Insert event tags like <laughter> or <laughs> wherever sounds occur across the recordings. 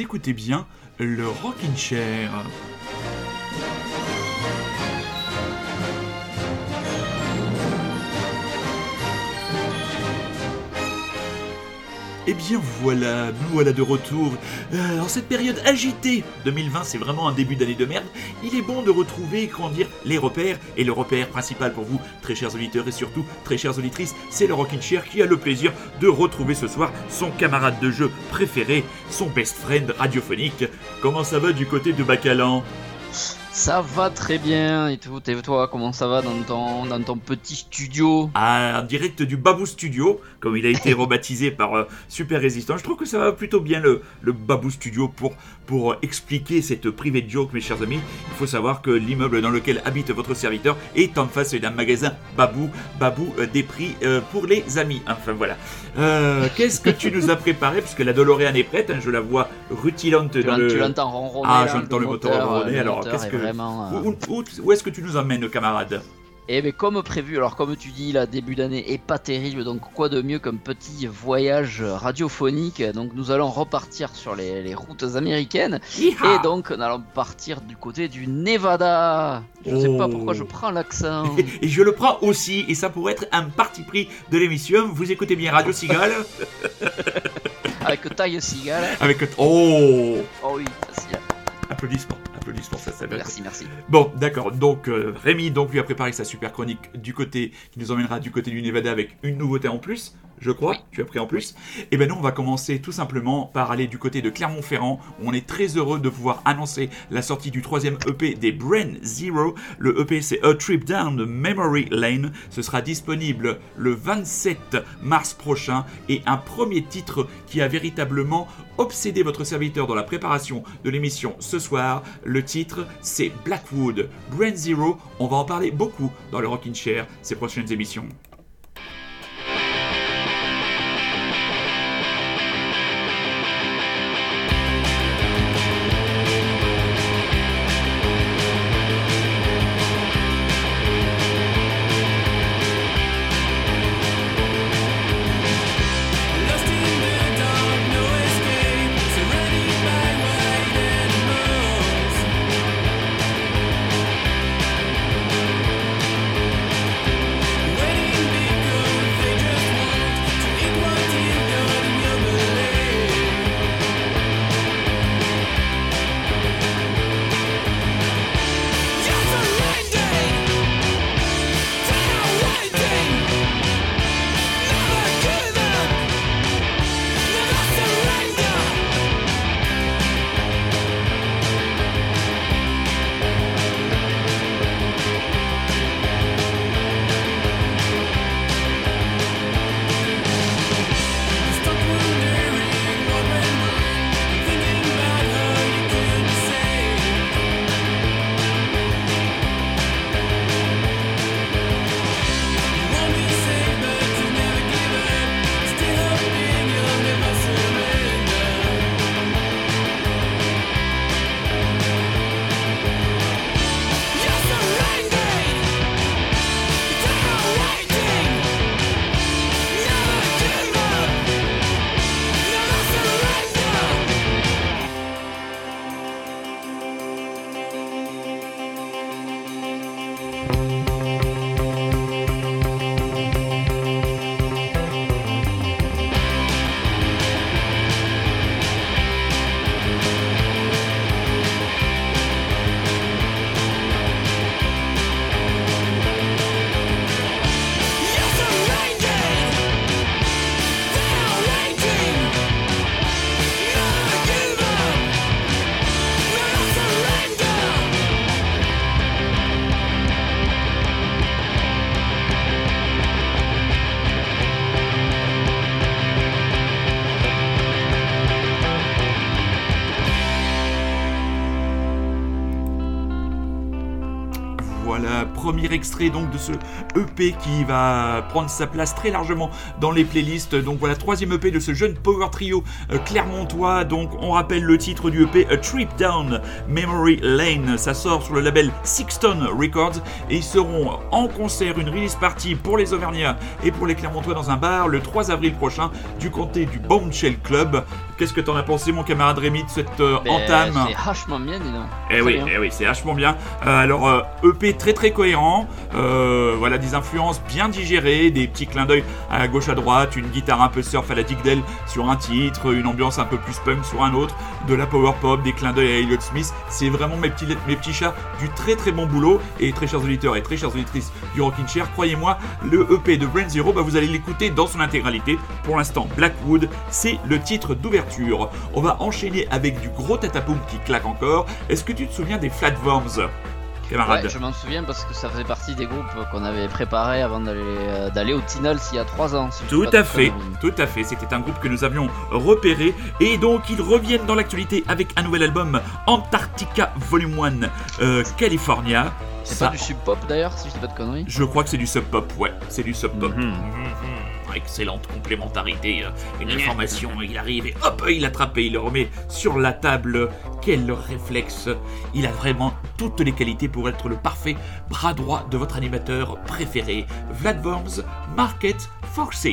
écoutez bien le Rockin' Chair. Eh bien voilà, nous voilà de retour. Euh, en cette période agitée, 2020 c'est vraiment un début d'année de merde, il est bon de retrouver, comment dire, les repères. Et le repère principal pour vous, très chers auditeurs et surtout très chères auditrices, c'est le Rockin' Chair qui a le plaisir de retrouver ce soir son camarade de jeu préféré, son best friend radiophonique. Comment ça va du côté de Bacalan? Ça va très bien et tout. Et toi, comment ça va dans ton, dans ton petit studio Ah, en direct du Babou Studio, comme il a été <laughs> rebaptisé par euh, Super Résistant. Je trouve que ça va plutôt bien le, le Babou Studio pour, pour expliquer cette private joke, mes chers amis. Il faut savoir que l'immeuble dans lequel habite votre serviteur est en face d'un magasin Babou. Babou, euh, des prix euh, pour les amis. Enfin voilà. Euh, Qu'est-ce que tu nous as préparé Puisque la DeLorean est prête, hein, je la vois rutilante Tu dans le. tu l'entends ronronner Ah, j'entends le moteur ronronner, alors, qu'est-ce est que- vraiment, euh, Où, où- où est-ce que tu nous emmènes, camarade Eh bien, comme prévu, alors comme tu dis, la début d'année est pas terrible, donc quoi de mieux qu'un petit voyage radiophonique? Donc nous allons repartir sur les, les routes américaines, et donc nous allons partir du côté du Nevada. Je sais pas Oh. pourquoi je prends l'accent. <laughs> Et je le prends aussi, et ça pourrait être un parti pris de l'émission. Vous écoutez bien Radio Cigale <laughs> <laughs> Avec taille cigale. avec. Oh Oh oui, facile. Applaudissements, Merci, merci. Bon, d'accord. Donc euh, Rémi donc lui a préparé sa super chronique du côté qui nous emmènera du côté du Nevada avec une nouveauté en plus, je crois. Oui. Tu as pris en plus. Et ben nous on va commencer tout simplement par aller du côté de Clermont-Ferrand on est très heureux de pouvoir annoncer la sortie du troisième EP des Brain Zero. Le EP c'est A Trip Down Memory Lane. Ce sera disponible le 27 mars prochain et un premier titre qui a véritablement obsédé votre serviteur dans la préparation de l'émission ce soir. Le titre, c'est Blackwood. Brand Zero, on va en parler beaucoup dans le Rockin' Chair ces prochaines émissions. Premier extrait donc de ce EP qui va prendre sa place très largement dans les playlists. Donc voilà, troisième EP de ce jeune power trio euh, clermontois. Donc on rappelle le titre du EP A Trip Down Memory Lane. Ça sort sur le label Sixton Records et ils seront en concert, une release party pour les Auvergnats et pour les Clermontois dans un bar le 3 avril prochain du comté du Bombshell Club. Qu'est-ce que t'en as pensé, mon camarade Rémi, de cette euh, Ben, entame C'est vachement bien, dis donc. eh oui, bien. eh oui, c'est vachement bien. Euh, alors, euh, EP très très cohérent. Voilà, des influences bien digérées, des petits clins d'œil à gauche à droite, une guitare un peu surf à la Dick Dale sur un titre, une ambiance un peu plus punk sur un autre, de la power pop, des clins d'œil à Elliott Smith. C'est vraiment mes petits, mes petits chats du très très bon boulot. Et très chers auditeurs et très chères auditrices du Rockin' Chair, croyez-moi, le EP de Brand Zero, bah, vous allez l'écouter dans son intégralité. Pour l'instant, Blackwood, c'est le titre d'ouverture. On va enchaîner avec du gros tatapoum qui claque encore. Est-ce que tu te souviens des Flatworms camarade Ouais, je m'en souviens parce que ça faisait partie des groupes qu'on avait préparés avant d'aller euh, d'aller au Tinals il y a 3 ans. si Tout à fait, tout à fait. C'était un groupe que nous avions repéré et donc ils reviennent dans l'actualité avec un nouvel album Antarctica Volume 1 euh, California. C'est Ça, pas du sub pop d'ailleurs, si je dis pas de conneries. Je crois que c'est du sub pop, ouais, c'est du sub pop. Mhm. Excellente complémentarité. euh, Une information, il arrive et hop, il attrape et il le remet sur la table. Quel réflexe Il a vraiment toutes les qualités pour être le parfait bras droit de votre animateur préféré, Vlad Worms, Market Forces.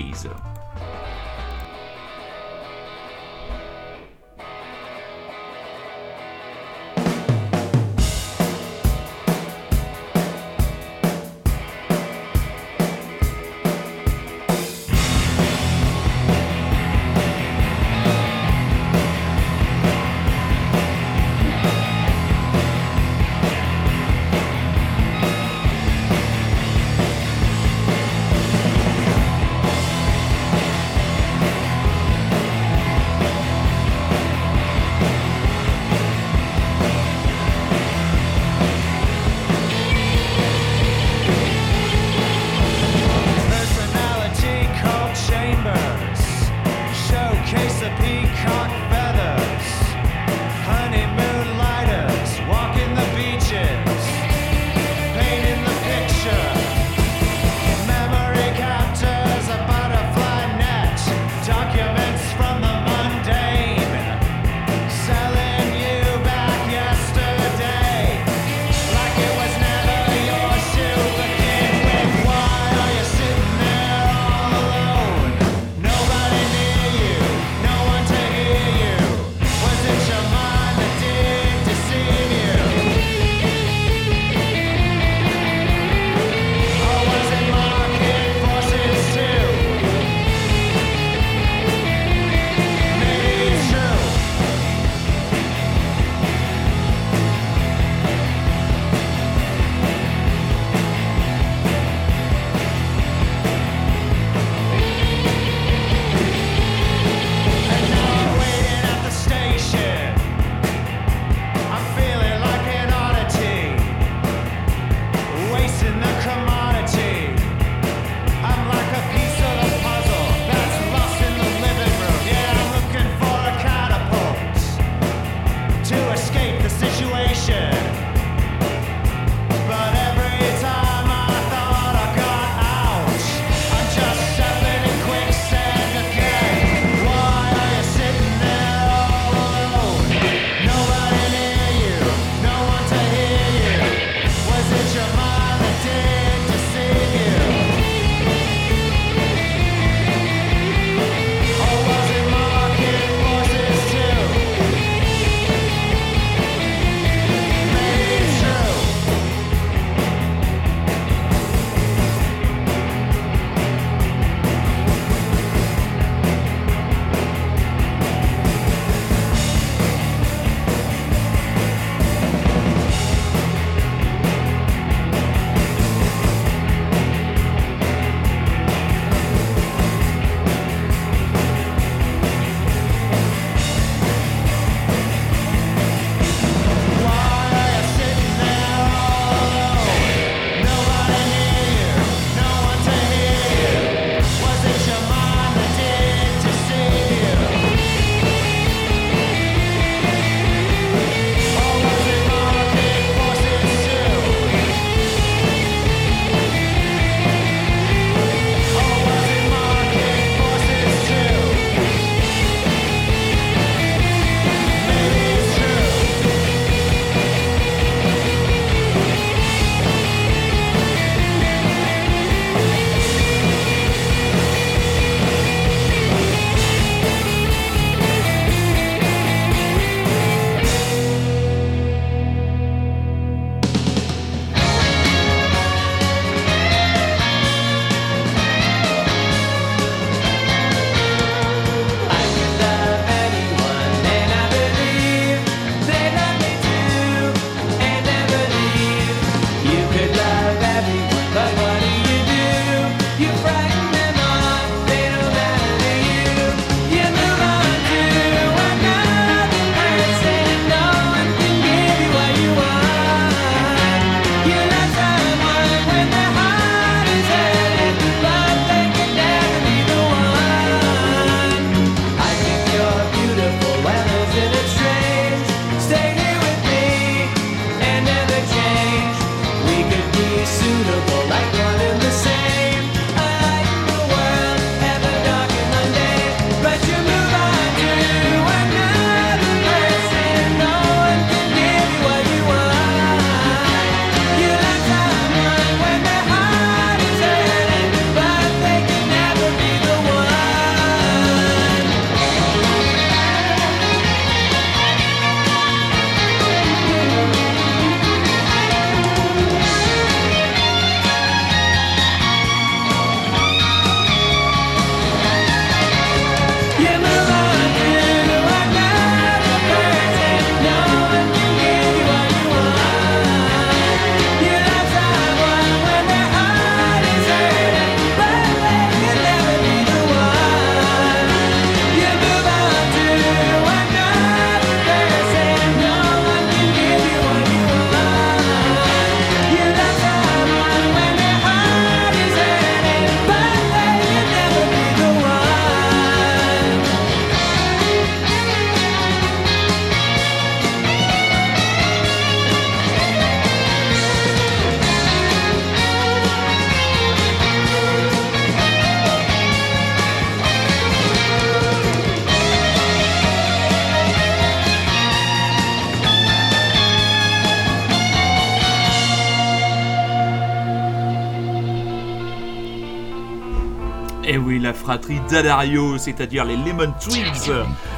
Daddario, c'est-à-dire les Lemon Twigs.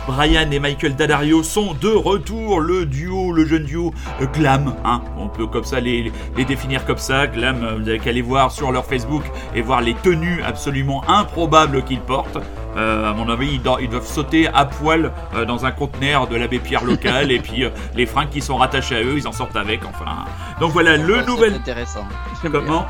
Brian et Michael Daddario sont de retour. Le duo, le jeune duo euh, Glam, hein. on peut comme ça les, les définir comme ça. Glam, euh, vous avez qu'à aller voir sur leur Facebook et voir les tenues absolument improbables qu'ils portent. Euh, à mon avis, ils, do- ils doivent sauter à poil euh, dans un conteneur de l'abbé Pierre local <laughs> et puis euh, les fringues qui sont rattachées à eux, ils en sortent avec. Enfin, donc voilà le C'est nouvel. intéressant. Comment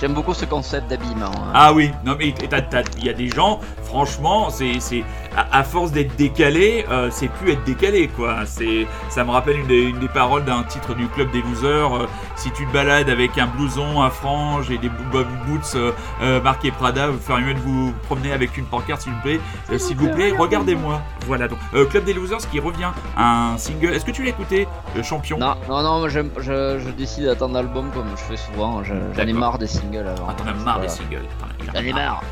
J'aime beaucoup ce concept d'habillement. hein. Ah oui, non mais t'as- t'as- il y a des gens, franchement, c'est, c'est à, à force d'être décalé, euh, c'est plus être décalé quoi. C'est, ça me rappelle une des, une des paroles d'un titre du club des losers. euh, si tu te balades avec un blouson, un frange et des bo- bo- boots euh, marqués Prada, vous feriez mieux de vous promener avec une pancarte s'il vous plaît. Euh, s'il vous plaît, regardez-moi. Voilà donc euh, club des losers qui revient un single. Est-ce que tu l'as écouté, euh, champion? Non, non, non, je, je décide d'attendre l'album comme je fais souvent. Je- J'en ai marre des singles avant. Ah, t'en as marre des singles. J'en ai marre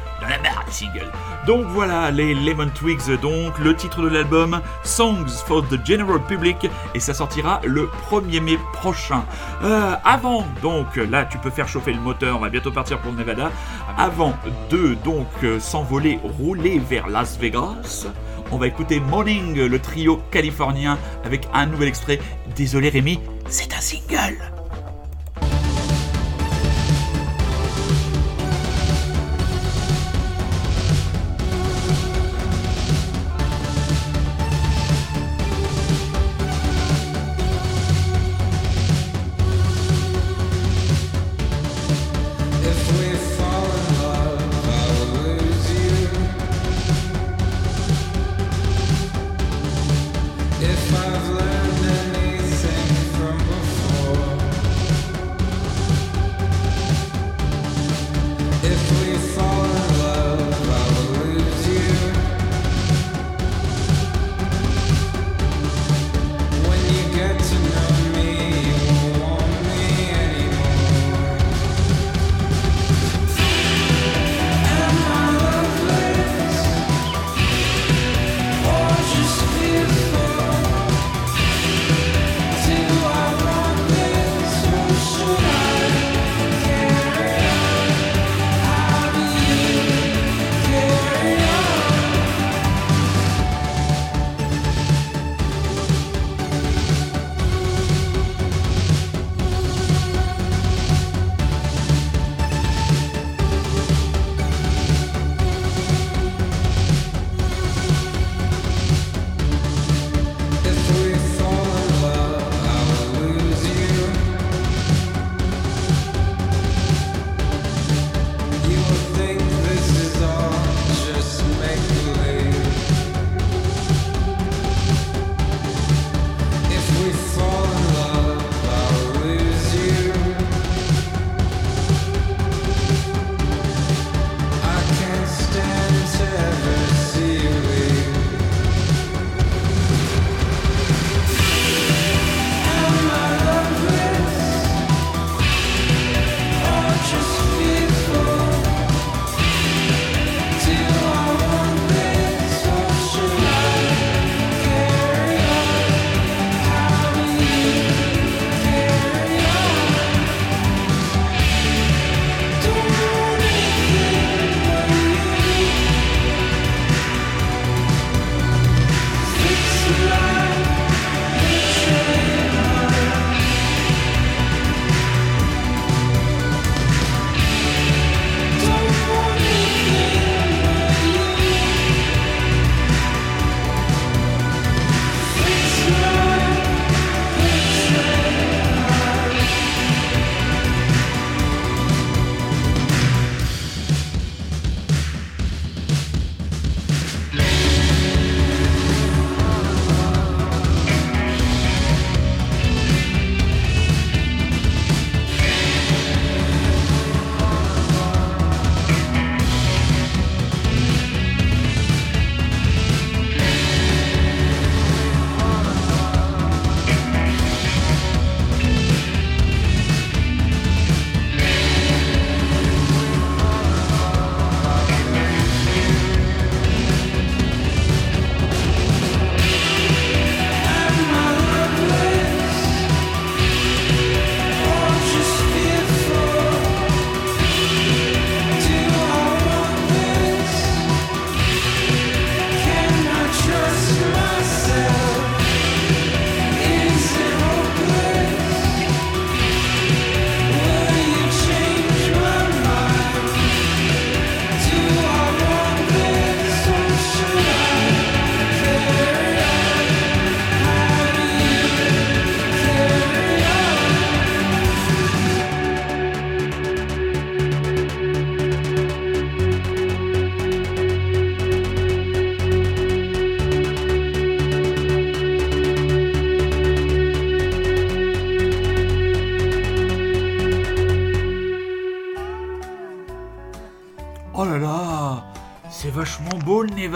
des singles. Donc voilà, les Lemon Twigs, donc le titre de l'album Songs for the General Public, et ça sortira le 1er mai prochain. Euh, avant, donc là tu peux faire chauffer le moteur, on va bientôt partir pour le Nevada. Avant de donc euh, s'envoler, rouler vers Las Vegas, on va écouter Morning, le trio californien, avec un nouvel extrait. Désolé Rémi, c'est un single.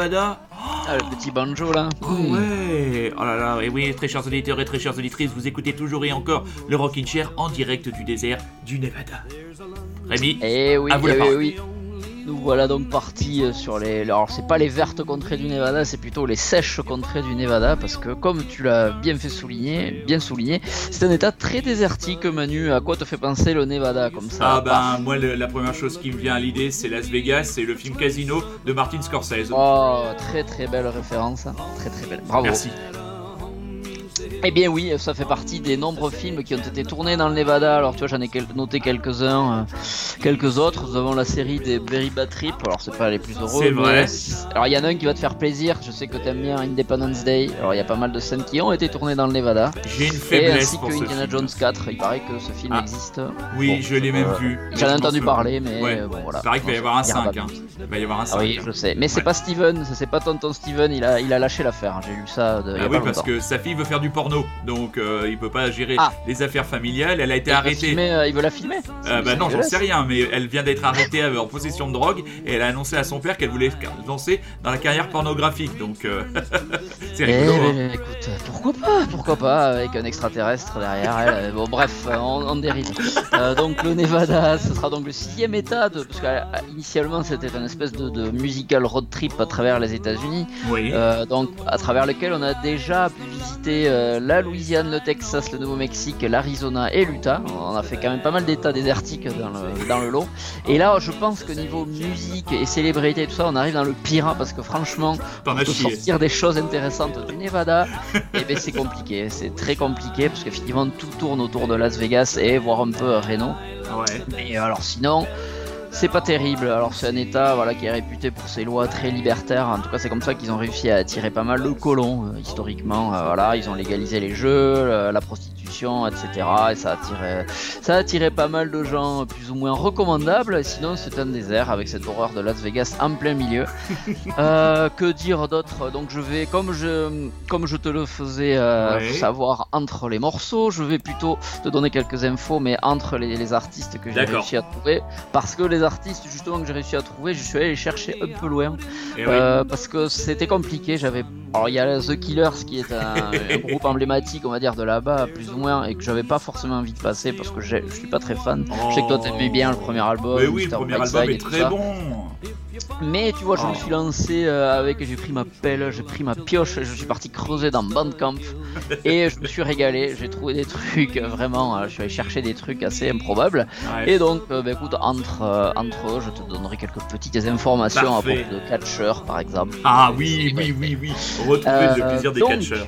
Nevada. Ah, le petit banjo là. Oh ouais Oh là là, et oui, très chers auditeurs et très chères auditrices, vous écoutez toujours et encore le Rockin' Chair en direct du désert du Nevada. Rémi, Eh oui, À vous la eh oui, parole. oui. Nous voilà donc partis euh, sur les. Alors, c'est pas les vertes contrées du Nevada, c'est plutôt les sèches contrées du Nevada, parce que comme tu l'as bien fait souligner, bien souligné, c'est un état très désertique, Manu. À quoi te fait penser le Nevada comme ça? Ah ben moi le- la première chose qui me vient à l'idée c'est Las Vegas, c'est le film Casino de Martin Scorsese. Oh, très très belle référence, hein. très très belle. Bravo. Merci. Eh bien oui, ça fait partie des nombreux films qui ont été tournés dans le Nevada. Alors tu vois, j'en ai quel- noté quelques-uns, euh, quelques autres. Nous avons la série des Very Bad Trip. Alors c'est pas les plus heureux. C'est mais- vrai. Alors il y en a un qui va te faire plaisir. Je sais que t'aimes bien Independence Day. Alors il y a pas mal de scènes qui ont été tournées dans le Nevada. J'ai une Et faiblesse ainsi pour que ce Indiana film. Jones 4. Il paraît que ce film Ah. existe. Oui, Bon, je l'ai même euh, vu. J'en ai entendu parler, mais Ouais. euh, bon voilà. Il paraît qu'il va y avoir un On dira 5. pas Hein. Il va y avoir un 5. Ah oui, hein. je sais. Mais c'est Ouais. pas Steven, c'est pas tonton Steven, il a, il a lâché l'affaire. J'ai lu ça de, il y a Ah pas oui, parce que sa fille veut faire du porno, donc euh, il peut pas gérer Ah. les affaires familiales. Elle a été Il arrêtée. filmer, euh, il veut la filmer Euh, bah non, j'en sais rien, mais elle vient d'être arrêtée euh, en possession de drogue et elle a annoncé à son père qu'elle voulait lancer dans la carrière pornographique. Donc euh, <laughs> c'est Eh rigolo. hein. ben, écoute, pourquoi pas, pourquoi pas, avec un extraterrestre derrière elle. euh, Bon, bref, on, on dérive. Donc le Nevada, ce sera donc le sixième état, de, parce qu'initialement c'était une espèce de, de musical road trip à travers les États-Unis, Oui. donc à travers lequel on a déjà pu visiter la Louisiane, le Texas, le Nouveau-Mexique, l'Arizona et l'Utah. On a fait quand même pas mal d'états désertiques dans le, dans le lot. Et là, je pense que niveau musique et célébrité et tout ça, on arrive dans le pire, parce que franchement, pour sortir des choses intéressantes du Nevada, <laughs> et ben c'est compliqué, c'est très compliqué parce qu'effectivement tout tourne autour de Las Vegas et voir un peu euh, Reno. Ouais. Mais alors sinon, c'est pas terrible. Alors c'est un État voilà qui est réputé pour ses lois très libertaires. En tout cas c'est comme ça qu'ils ont réussi à attirer pas mal de colons euh, historiquement. Euh, voilà, ils ont légalisé les jeux, euh, la prostitution, etc. Et ça a attiré, ça a attiré pas mal de gens plus ou moins recommandables. Sinon c'est un désert avec cette horreur de Las Vegas en plein milieu. <laughs> Euh, que dire d'autre? Donc je vais, comme je, comme je te le faisais euh, Ouais. savoir entre les morceaux, je vais plutôt te donner quelques infos, mais entre les, les artistes que j'ai réussi à trouver, parce que les artistes justement que j'ai réussi à trouver, je suis allé les chercher un peu loin, oui. euh, parce que c'était compliqué. J'avais, alors il y a The Killers qui est un, <laughs> un groupe emblématique, on va dire de là-bas, plus ou moins, et que j'avais pas forcément envie de passer parce que je suis pas très fan. Je sais que toi t'aimais bien le premier album. Mais oui, le premier album est très ça. bon. Mais tu vois, je Oh. me suis lancé euh, avec, j'ai pris ma pelle, j'ai pris ma pioche, je suis parti creuser dans Bandcamp <laughs> et je me suis régalé. J'ai trouvé des trucs euh, vraiment, euh, je suis allé chercher des trucs assez improbables. Ouais. Et donc, euh, bah, écoute, entre, euh, entre eux, je te donnerai quelques petites informations Parfait. à propos de Catcher par exemple. Ah oui, oui, oui, oui. Retrouver Euh, le plaisir des donc, catcheurs.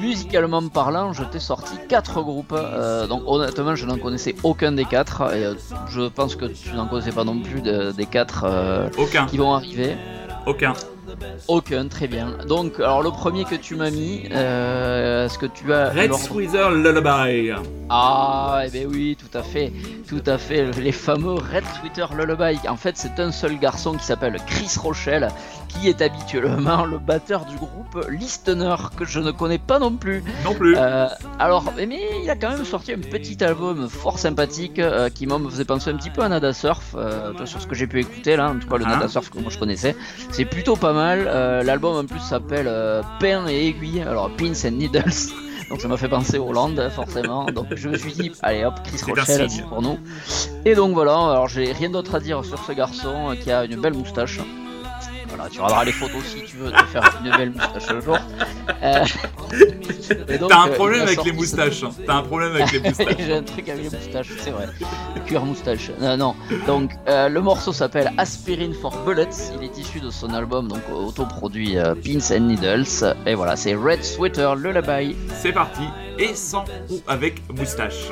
Musicalement parlant, je t'ai sorti quatre groupes. euh, donc honnêtement, je n'en connaissais aucun des quatre. Et euh, je pense que tu n'en connaissais pas non plus de- des quatre euh, Aucun, qui vont arriver. aucun. Aucun, très bien. Donc, alors le premier que tu m'as mis, est-ce que tu as Red Sweater Lullaby. Ah, eh ben oui, tout à fait, tout à fait. Les fameux Red Twitter Lullaby. En fait, c'est un seul garçon qui s'appelle Chris Rochelle, qui est habituellement le batteur du groupe Listener, que je ne connais pas non plus. Non plus. Euh, alors, mais il a quand même sorti un petit album fort sympathique euh, qui moi me faisait penser un petit peu à Nada Surf, euh, sur ce que j'ai pu écouter là, en tout cas le Ah. Nada Surf que moi je connaissais. C'est plutôt pas mal. L'album en plus s'appelle Pain et aiguille, alors Pins and Needles. <laughs> Donc ça m'a fait penser Hollande forcément. Donc je me suis dit, allez hop, Chris Rochelle c'est pour nous. Et donc voilà, alors j'ai rien d'autre à dire sur ce garçon qui a une belle moustache. Voilà, tu regarderas les photos si tu veux te faire une belle moustache un jour. Euh, <laughs> et donc, T'as un euh, problème avec les moustaches. hein. T'as un problème avec les <laughs> moustaches. J'ai un truc avec les moustaches, c'est vrai. Le cuir moustache. Euh, non. Donc, euh, le morceau s'appelle Aspirin for Bullets. Il est issu de son album, donc autoproduit euh, Pins and Needles. Et voilà, c'est Red Sweater Lullaby. C'est parti. Et sans ou avec moustache.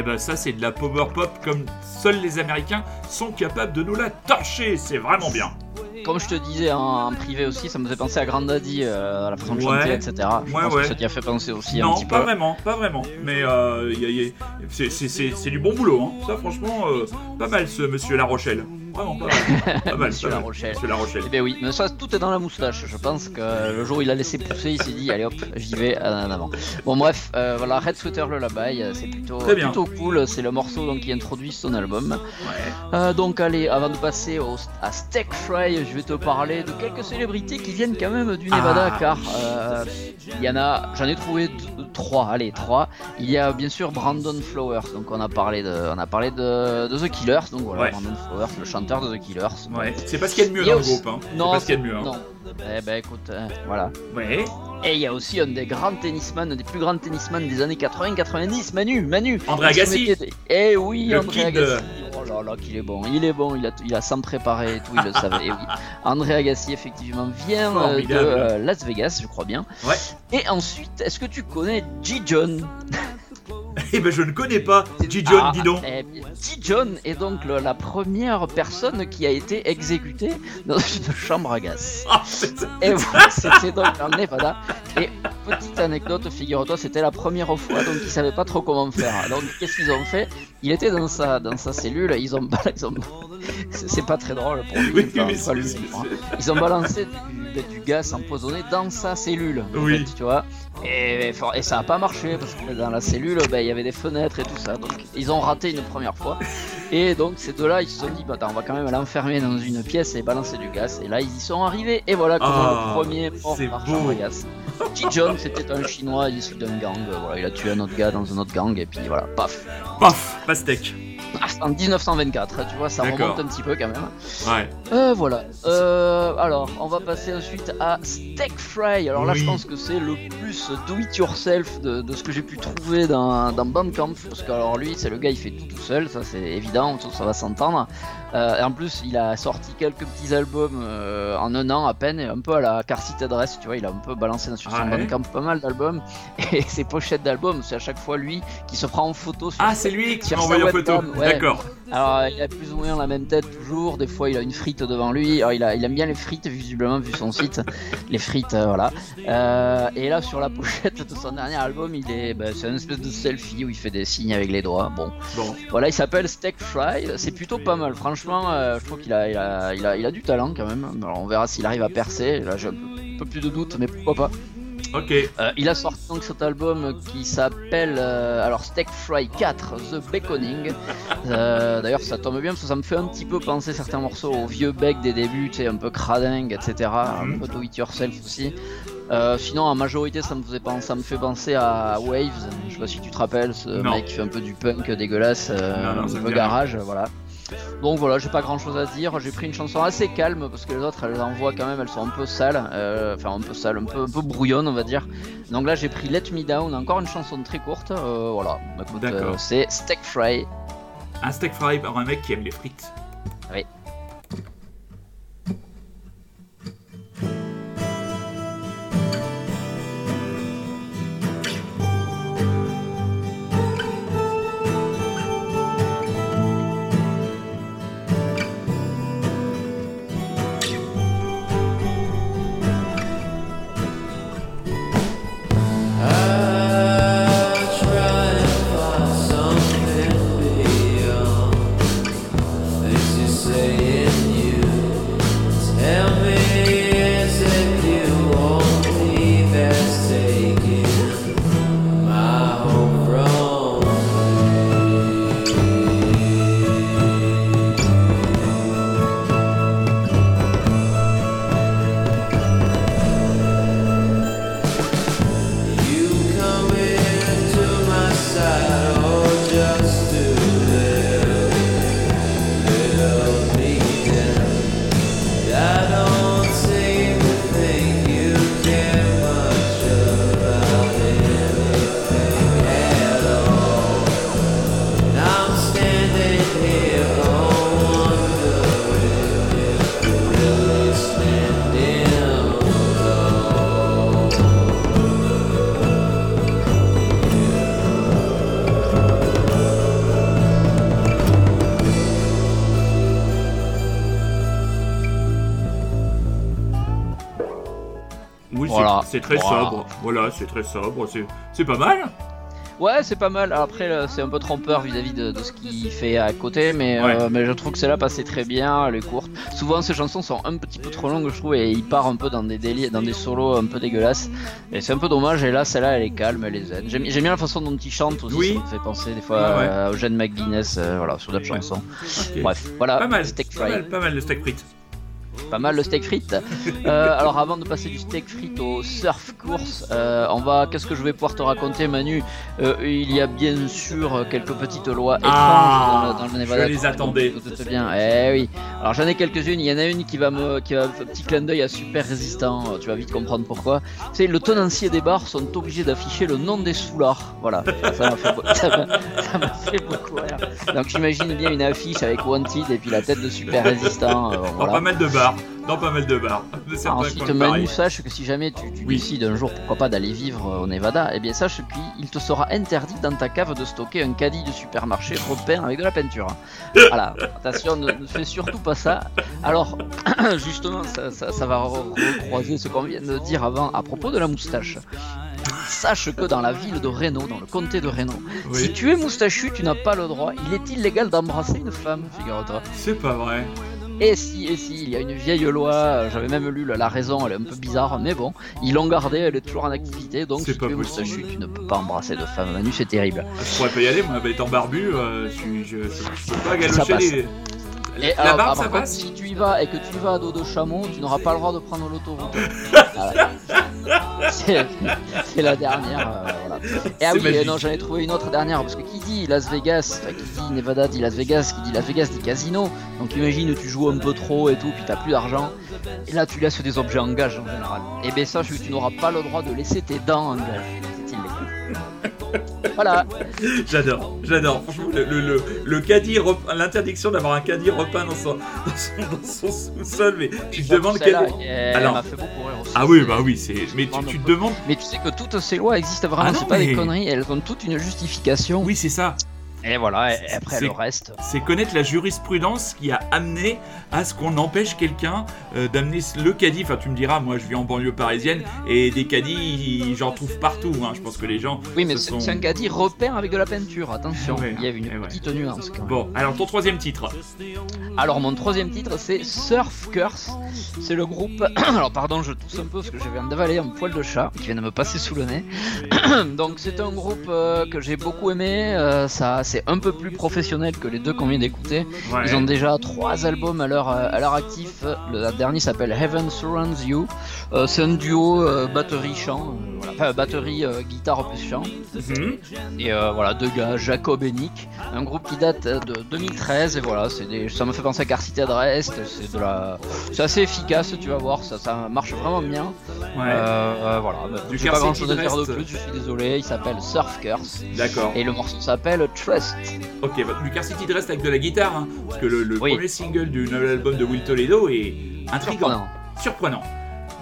Eh ben ça c'est de la power pop comme seuls les Américains sont capables de nous la torcher, c'est vraiment bien. Comme je te disais en, en privé aussi, ça me faisait penser à Grand Daddy, euh, à la façon de Ouais. chanter, etc. Je Ouais, pense ouais. que ça t'y a fait penser aussi un non, petit pas peu. vraiment, pas vraiment. Mais euh, c'est du bon boulot, hein. Ça franchement, euh, pas mal ce Monsieur La Rochelle. <laughs> Vraiment pas mal. Pas mal, Monsieur pas La mal. Rochelle. Monsieur La Rochelle. Eh ben oui, mais ça tout est dans la moustache. Je pense que le jour où il a laissé pousser, il s'est dit allez hop, j'y vais en avant. Bon bref, euh, voilà Red Sweater Lullaby, euh, c'est plutôt bien. plutôt cool. C'est le morceau donc qui introduit son album. Ouais. Euh, donc allez, avant de passer au, à Steak Fry, je vais te parler de quelques célébrités qui viennent quand même du Nevada, Ah. car euh, il y en a, j'en ai trouvé trois, allez trois. Il y a bien sûr Brandon Flowers, donc on a parlé de, on a parlé de, de The Killers, donc voilà Ouais. Brandon Flowers, le chanteur de The Killers. Ouais. C'est pas ce qu'il y a de mieux dans le groupe, hein. C'est Non, pas ce qu'il y a de mieux. Hein. non. Eh ben écoute, euh, voilà. Ouais. Et il y a aussi un des grands tennisman, un des plus grands tennisman des années 80-90, Manu, Manu. André Agassi. Eh oui, Le André de- Agassi. Oh là là, qu'il est bon, il est bon, il a, il a sans préparer et tout, il le savait. Oui. André Agassi, effectivement, vient euh, de euh, Las Vegas, je crois bien. Ouais. Et ensuite, est-ce que tu connais G. John? <laughs> Eh ben je ne connais pas G. John, Ah, dis donc. eh bien, G. John est donc le- la première personne qui a été exécutée dans une <laughs> chambre à gaz. Ah, Et voilà, c'était donc en Nevada. Et petite anecdote, figure-toi, c'était la première fois, donc ils savaient pas trop comment faire. Donc qu'est-ce qu'ils ont fait? Il était dans sa, dans sa cellule, ils ont, ils ont- c'est pas très drôle pour lui, Oui, enfin, mais pas c'est- lui, c'est- hein. Ils ont balancé du, du gaz empoisonné dans sa cellule, Oui. fait, tu vois. Et, ça a pas marché parce que dans la cellule, ben, il y avait des fenêtres et tout ça. Donc ils ont raté une première fois. Et donc ces deux-là, ils se sont dit, bah, attends, on va quand même l'enfermer dans une pièce et balancer du gaz. Et là, ils y sont arrivés. Et voilà comment Ah, le premier mort par beau. chambre à gaz. G. John, c'était un chinois issu d'un gang. Voilà, il a tué un autre gars dans un autre gang. Et puis voilà, paf. Paf, pastèque. Ah, c'est en 1924, tu vois, ça remonte un petit peu quand même. Ouais. Euh, voilà. Euh, alors, on va passer ensuite à Steak Fry. Alors là, Oui. je pense que c'est le plus do it yourself de, de ce que j'ai pu trouver dans, dans Bandcamp. Parce que, alors, lui, c'est le gars, il fait tout tout seul, ça c'est évident, ça, ça va s'entendre. Euh, en plus, il a sorti quelques petits albums euh, en un an à peine, un peu à la Carcite Adresse, tu vois, il a un peu balancé sur son Ah ouais. Bandcamp pas mal d'albums. <laughs> Et ses pochettes d'albums, c'est à chaque fois lui qui se prend en photo sur Ah, c'est lui qui m'a envoyé en photo. ouais. D'accord. alors, il a plus ou moins la même tête toujours. Des fois, il a une frite devant lui. Alors, il, a, il aime bien les frites, visiblement, vu son site. <laughs> Les frites, euh, voilà. Euh, et là, sur la pochette de son dernier album, il est, bah, c'est une espèce de selfie où il fait des signes avec les doigts. Bon, Bon. voilà, il s'appelle Steak Fry. C'est plutôt pas mal. Franchement, euh, je trouve qu'il a, il a, il a, il a du talent quand même. Alors, on verra s'il arrive à percer. Là, j'ai un peu, plus de doute, mais pourquoi pas. Ok. Euh, il a sorti donc cet album qui s'appelle euh, alors Steak Fry 4 The Baconing. D'ailleurs, ça tombe bien parce que ça me fait un petit peu penser certains morceaux au vieux bec des débuts, tu sais, un peu cradingue, etc. Un Mhm. peu do it yourself aussi. Euh, sinon, en majorité, ça me, faisait penser, ça me fait penser à Waves. Je sais pas si tu te rappelles, ce Non. mec qui fait un peu du punk dégueulasse, euh, Non, non, ça un me peu dit garage, voilà. Donc voilà, j'ai pas grand chose à dire. J'ai pris une chanson assez calme parce que les autres, elles envoient quand même, elles sont un peu sales, euh, enfin un peu sales, un peu, un peu brouillonnes, on va dire. Donc là, j'ai pris Let Me Down, encore une chanson très courte. euh, voilà, Écoute, euh, c'est Steak Fry. Un steak fry par un mec qui aime les frites. Oui. C'est- très sobre. Voilà, c'est très sobre. C'est- C'est pas mal. Ouais, c'est pas mal. Après, c'est un peu trompeur vis-à-vis de, de ce qu'il fait à côté, mais, Ouais. euh, mais je trouve que celle-là passait très bien. Elle est courte. Souvent, ces chansons sont un petit peu trop longues, je trouve, et il part un peu dans des délires, dans des solos un peu dégueulasses. Et c'est un peu dommage. Et là, celle-là, elle est calme, elle est zen. J'aime j'aime bien la façon dont il chante aussi. Oui. Ça me fait penser des fois ouais. euh, à Eugene McGuinness, euh, voilà, sur d'autres chansons. Bref, voilà. Pas mal. Steak Pas fry. mal, pas mal le steak frites. Pas mal le steak frites. Euh, alors avant de passer du steak frites au surf course, euh, on va. Qu'est-ce que je vais pouvoir te raconter, Manu? Euh, Il y a bien sûr quelques petites lois Ah, étranges dans le, dans le Nevada. je les attendais. Tout, bien. Eh oui. Alors j'en ai quelques-unes. Il y en a une qui va me, qui va un petit clin d'œil à super résistant. Tu vas vite comprendre pourquoi. C'est le tenancier des bars sont obligés d'afficher le nom des soulards. Voilà. <laughs> Ça m'a fait, beaucoup rire. Donc j'imagine bien une affiche avec Wanted et puis la tête de super résistant. voilà. pas mal de bars. Dans pas mal de bars. <laughs> De Ensuite, Manu, sache que si jamais tu, tu Oui. décides un jour, pourquoi pas, d'aller vivre euh, au Nevada, eh bien sache qu'il te sera interdit dans ta cave de stocker un caddie de supermarché repeint avec de la peinture. Voilà, attention, ne, ne fais surtout pas ça. Alors, <clears throat> justement, ça, ça- ça va re- recroiser ce qu'on vient de dire avant à propos de la moustache. Sache que dans la ville de Reno, dans le comté de Reno, si tu es moustachu, tu n'as pas le droit. Il est illégal d'embrasser une femme, figure-toi. C'est pas vrai. Et si, et si, il y a une vieille loi, j'avais même lu la, la raison, elle est un peu bizarre, mais bon, ils l'ont gardée, elle est toujours en activité, donc si pas tu possible. moustachu, tu ne peux pas embrasser de femme. Manu, c'est terrible. Je pourrais pas y aller, moi, étant barbu, euh, je, suis- je, je peux pas Ça galocher les. Et La alors, barbe, ah, ça par contre, passe si tu y vas et que tu y vas à dos de chameau, tu n'auras pas le droit de prendre l'autoroute. <laughs> Voilà. C'est la dernière. euh, voilà. Et ah oui, magique. euh, non, j'en ai trouvé une autre dernière parce que qui dit Las Vegas, qui dit Nevada dit Las Vegas, qui dit Las Vegas dit casino. Donc imagine tu joues un peu trop et tout, puis t'as plus d'argent. Et là tu laisses des objets en gage en général. Et bien sache que tu n'auras pas le droit de laisser tes dents en gage. Voilà. J'adore, j'adore. Franchement, le, le, le, le caddie, l'interdiction d'avoir un caddie repeint dans son, dans son, dans son sous-sol, mais tu te demandes quel. Alors- m'a fait beaucoup rire aussi. Ah oui, bah oui, c'est. Mais tu, tu te demandes. Mais tu sais que toutes ces lois existent vraiment, Ah non, c'est pas mais- des conneries, elles ont toute une justification. Oui, c'est ça. Et voilà, et après le reste. C'est connaître la jurisprudence qui a amené à ce qu'on empêche quelqu'un euh, d'amener le caddie. Enfin, tu me diras, moi je vis en banlieue parisienne et des caddies, j'en trouve partout. hein. Je pense que les gens. Oui, mais c'est sont- un caddie repeint avec de la peinture, attention, Ouais, il y avait une ouais. petite nuance quand même. Bon, alors ton troisième titre. Alors mon troisième titre c'est Surf Curse, c'est le groupe, <clears throat> alors pardon je tousse un peu parce que je viens d'avaler un poil de chat qui vient de me passer sous le nez. <clears throat> Donc c'est un groupe euh, que j'ai beaucoup aimé, euh, ça c'est un peu plus professionnel que les deux qu'on vient d'écouter. Ouais. Ils ont déjà trois albums à leur, euh, à leur actif. Le dernier s'appelle Heaven Surrounds You. Euh, c'est un duo euh, batterie-chant. voilà. Enfin, batterie, guitare plus chant. Mhm. Et voilà, deux gars, Jacob et Nick. Un groupe qui date de 2013. Et voilà, des... ça me fait penser à Car City Adrest. C'est de la... c'est assez efficace, tu vas voir. Ça, ça marche vraiment bien. Ouais, voilà, bah, Du pas grand chose à dire de plus. Je suis désolé. Il s'appelle Surf Curse. d'accord. Et le morceau s'appelle Ok, bah, du Car City reste avec de la guitare, hein, parce que le, le Oui. premier single du nouvel album de Will Toledo est intrigant, Surprenant. surprenant.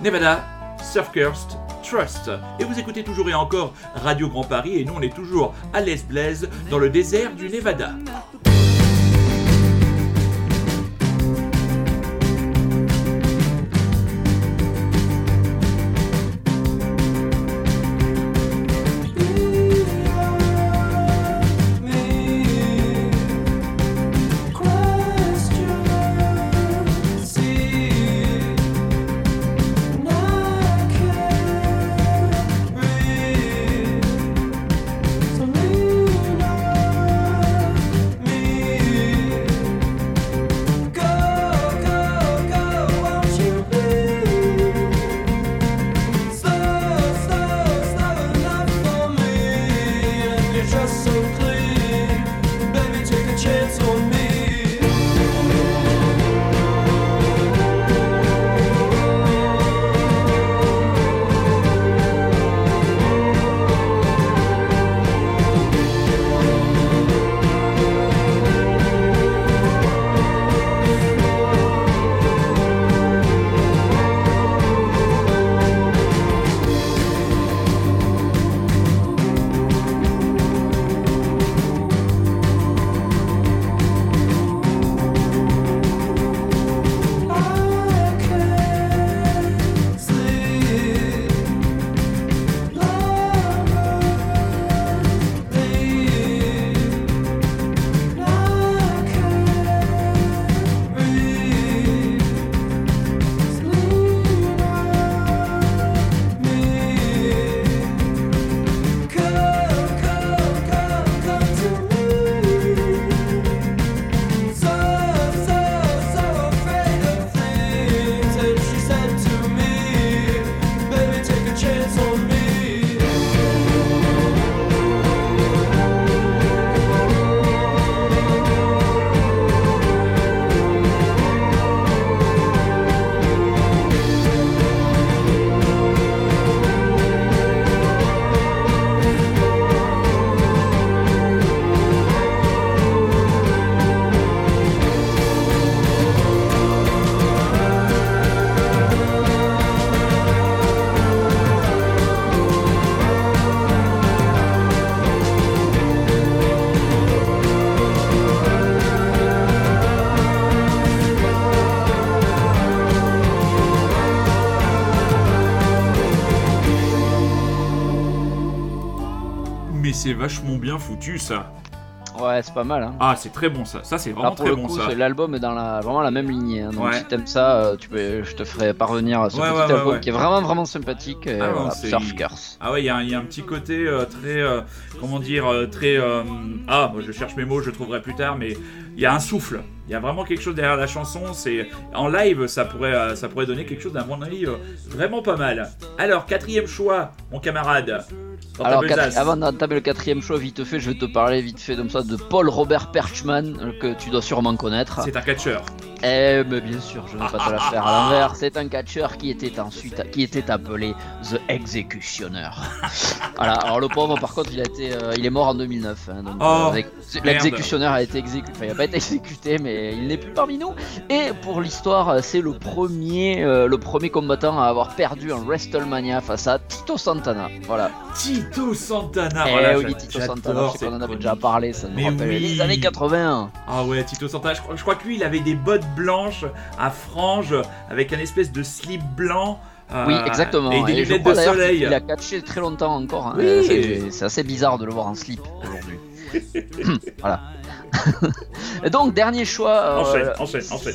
Nevada, Surfcurst, Trust. Et vous écoutez toujours et encore Radio Grand Paris, et nous on est toujours à Les Blaise, dans le désert du Nevada. Foutu ça. Ouais, c'est pas mal. Hein. Ah, c'est très bon ça. Ça, c'est vraiment pour très le bon coup, ça. l'album est dans la, vraiment la même lignée. hein. Donc Ouais. si t'aimes ça, euh, tu peux, je te ferai parvenir ce Ouais, petit ouais, album qui est vraiment vraiment sympathique. Ah, voilà, Surf Curse. Ah ouais, il y, a un- il y a un petit côté euh, très, euh, comment dire, très, euh, ah, je cherche mes mots, je trouverai plus tard, mais il y a un souffle. Il y a vraiment quelque chose derrière la chanson. C'est en live, ça pourrait, euh, ça pourrait donner quelque chose d'un mon avis euh, vraiment pas mal. Alors quatrième choix, mon camarade. Alors, quatre- avant d'entamer le quatrième choix, vite fait, je vais te parler vite fait comme ça de Paul Robert Perchman, euh, que tu dois sûrement connaître. c'est un catcheur. Eh, mais bien sûr, je ne vais pas te la <laughs> faire à l'envers. C'est un catcheur qui était ensuite, qui était appelé The Executioner. <laughs> voilà. Alors le pauvre, par contre, il a été, euh, il est mort en 2009. hein, donc, Oh, euh, l'exécutionnaire a été exécuté. Enfin, il a pas été exécuté, mais il n'est plus parmi nous. Et pour l'histoire, euh, c'est le premier, euh, le premier combattant à avoir perdu un WrestleMania face à Tito Santana. Voilà. Tito Santana. Eh voilà, oui, Tito Santana, je sais qu'on en avait déjà parlé, ça nous Mais rappelle oui. les années 80. Ah ouais, Tito Santana, je crois, je crois que lui, il avait des bottes blanches à franges avec un espèce de slip blanc. euh, Oui, exactement. Et des lunettes crois de soleil. qu'il a catché très longtemps encore. hein. Oui. Euh, c'est- assez bizarre de le voir en slip aujourd'hui. <laughs> voilà. Et <laughs> donc, dernier choix. euh, Enchaîne, enchaîne, enchaîne.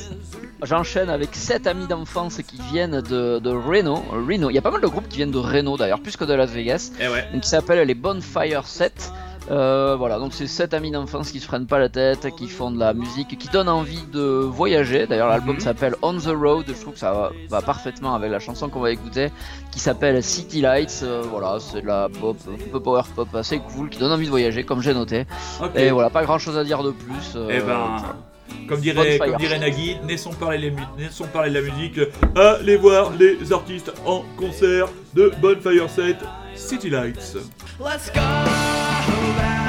J'enchaîne avec 7 amis d'enfance qui viennent de, de Reno. Reno. Il y a pas mal de groupes qui viennent de Reno d'ailleurs, plus que de Las Vegas. Eh ouais. Donc, qui s'appellent les Bonfire 7. Euh, voilà, donc c'est 7 amis d'enfance qui se prennent pas la tête, qui font de la musique, qui donnent envie de voyager. D'ailleurs, l'album Mhm. s'appelle On the Road. Je trouve que ça va, va parfaitement avec la chanson qu'on va écouter, qui s'appelle City Lights. Euh, voilà, c'est de la pop, un peu power pop assez cool, qui donne envie de voyager, comme j'ai noté. Et voilà, pas grand chose à dire de plus. euh, Eh ben, comme dirait, comme dirait Nagui, laissons parler, les laissons parler de la musique. Allez voir les artistes en concert de Bonfire 7 City Lights. Let's go battle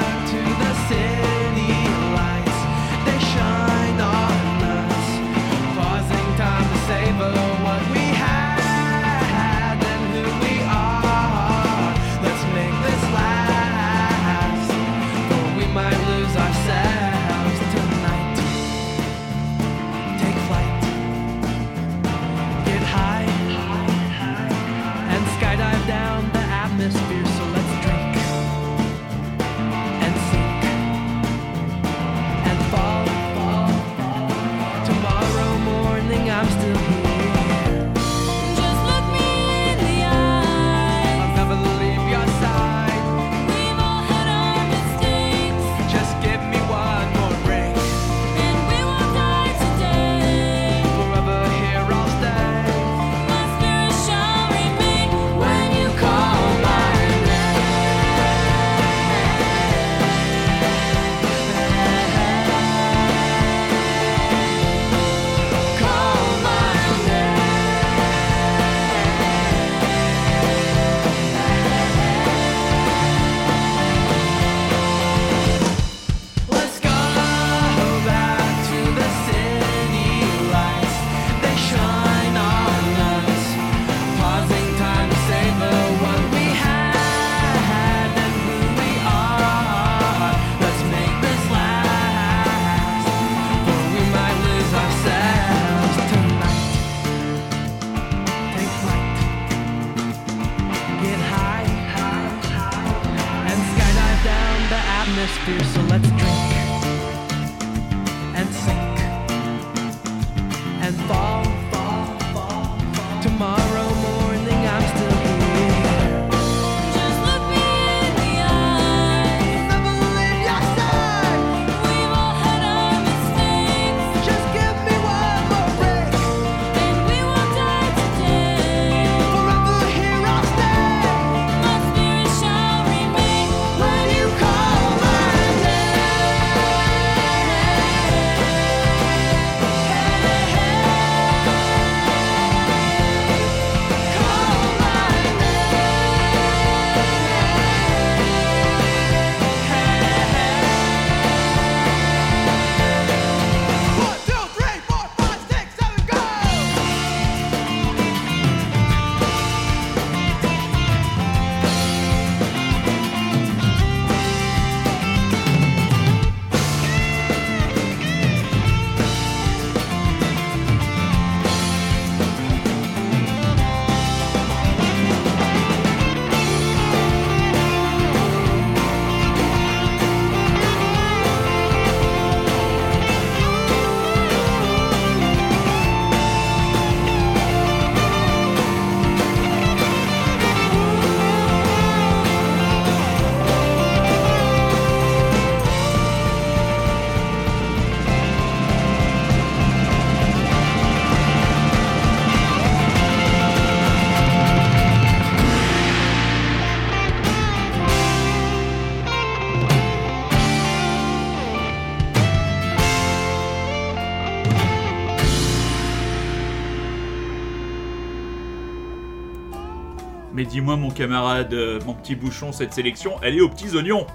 camarade, euh, mon petit bouchon, cette sélection, elle est aux petits oignons.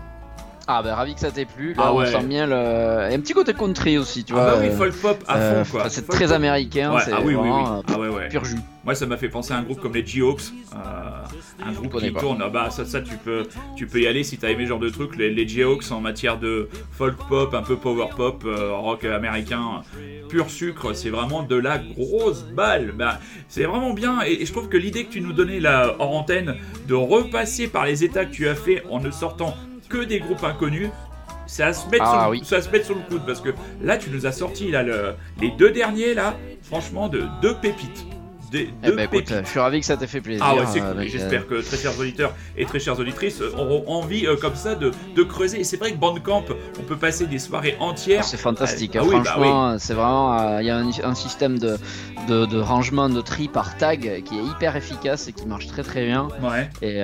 Ah bah ravi que ça t'ait plu. Là Ah on ouais. sent bien le. Et un petit côté country aussi, tu ah vois. bah oui, euh, folk pop à euh, fond, quoi. enfin, c'est Folk très pop. américain, Ouais, c'est ah oui, oui, oui. euh, Ah ouais, ouais. pur jus. Moi, ça m'a fait penser à un groupe comme les G-Hawks. euh, un groupe qui pas. tourne. Ah bah, ça, ça tu, peux, tu peux y aller si t'as aimé ce genre de truc. Les, les G-Hawks en matière de folk pop, un peu power pop, euh, rock américain, pur sucre, c'est vraiment de la grosse balle. Bah, c'est vraiment bien. Et, et je trouve que l'idée que tu nous donnais là hors antenne de repasser par les états que tu as fait en ne sortant que des groupes inconnus. C'est à se mettre, Ah sur, oui. à se mettre sur le coude parce que là tu nous as sorti là, le- les deux derniers là, franchement de deux pépites. Des, Eh deux bah écoute, pépites. je suis ravi que ça t'ait fait plaisir. Ah ouais, c'est euh, cool. J'espère que très chers auditeurs et très chères auditrices auront envie euh, comme ça de, de creuser. Et c'est vrai que Bandcamp, on peut passer des soirées entières. C'est fantastique, Ah hein, bah franchement, c'est vraiment, euh, il y a un, un système de, de, de rangement de tri par tag qui est hyper efficace et qui marche très très bien. Ouais. Et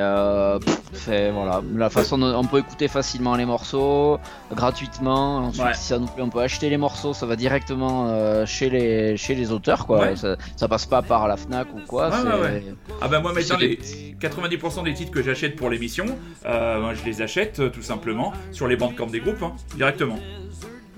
c'est voilà, la façon dont on peut écouter facilement les morceaux gratuitement. Ensuite, Ouais. si ça nous plaît, on peut acheter les morceaux. Ça va directement chez les chez les auteurs, quoi. Ouais. Ça, ça passe pas par la Fnac ou quoi. C'est- ouais, ouais. Ah bah moi maintenant les des- 90% des titres que j'achète pour l'émission, euh, je les achète euh, tout simplement sur les Bandcamp des groupes, hein, directement.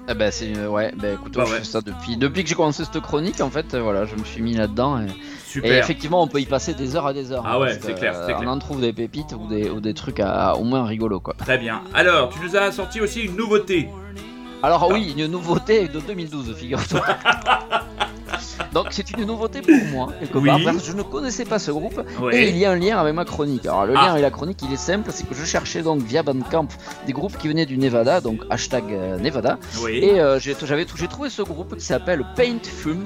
Eh ben c'est ouais, ben écoute, Bah je ouais. fais ça depuis depuis que j'ai commencé cette chronique en fait, euh, voilà, je me suis mis là-dedans et, et Super. effectivement on peut y passer des heures et des heures. Ah hein, ouais, c'est clair, euh. On en trouve des pépites ou des ou des trucs à, à au moins rigolos quoi. Très bien. Alors, tu nous as sorti aussi une nouveauté. Alors oui, une nouveauté de 2012, figure-toi. <laughs> Donc c'est une nouveauté pour moi, quelque Oui. part, parce que je ne connaissais pas ce groupe Ouais. et il y a un lien avec ma chronique. Alors le Ah. lien avec la chronique, il est simple, c'est que je cherchais donc via Bandcamp des groupes qui venaient du Nevada, donc hashtag euh, Nevada, Oui. et euh, j'avais- j'ai trouvé ce groupe qui s'appelle Paint Fumes.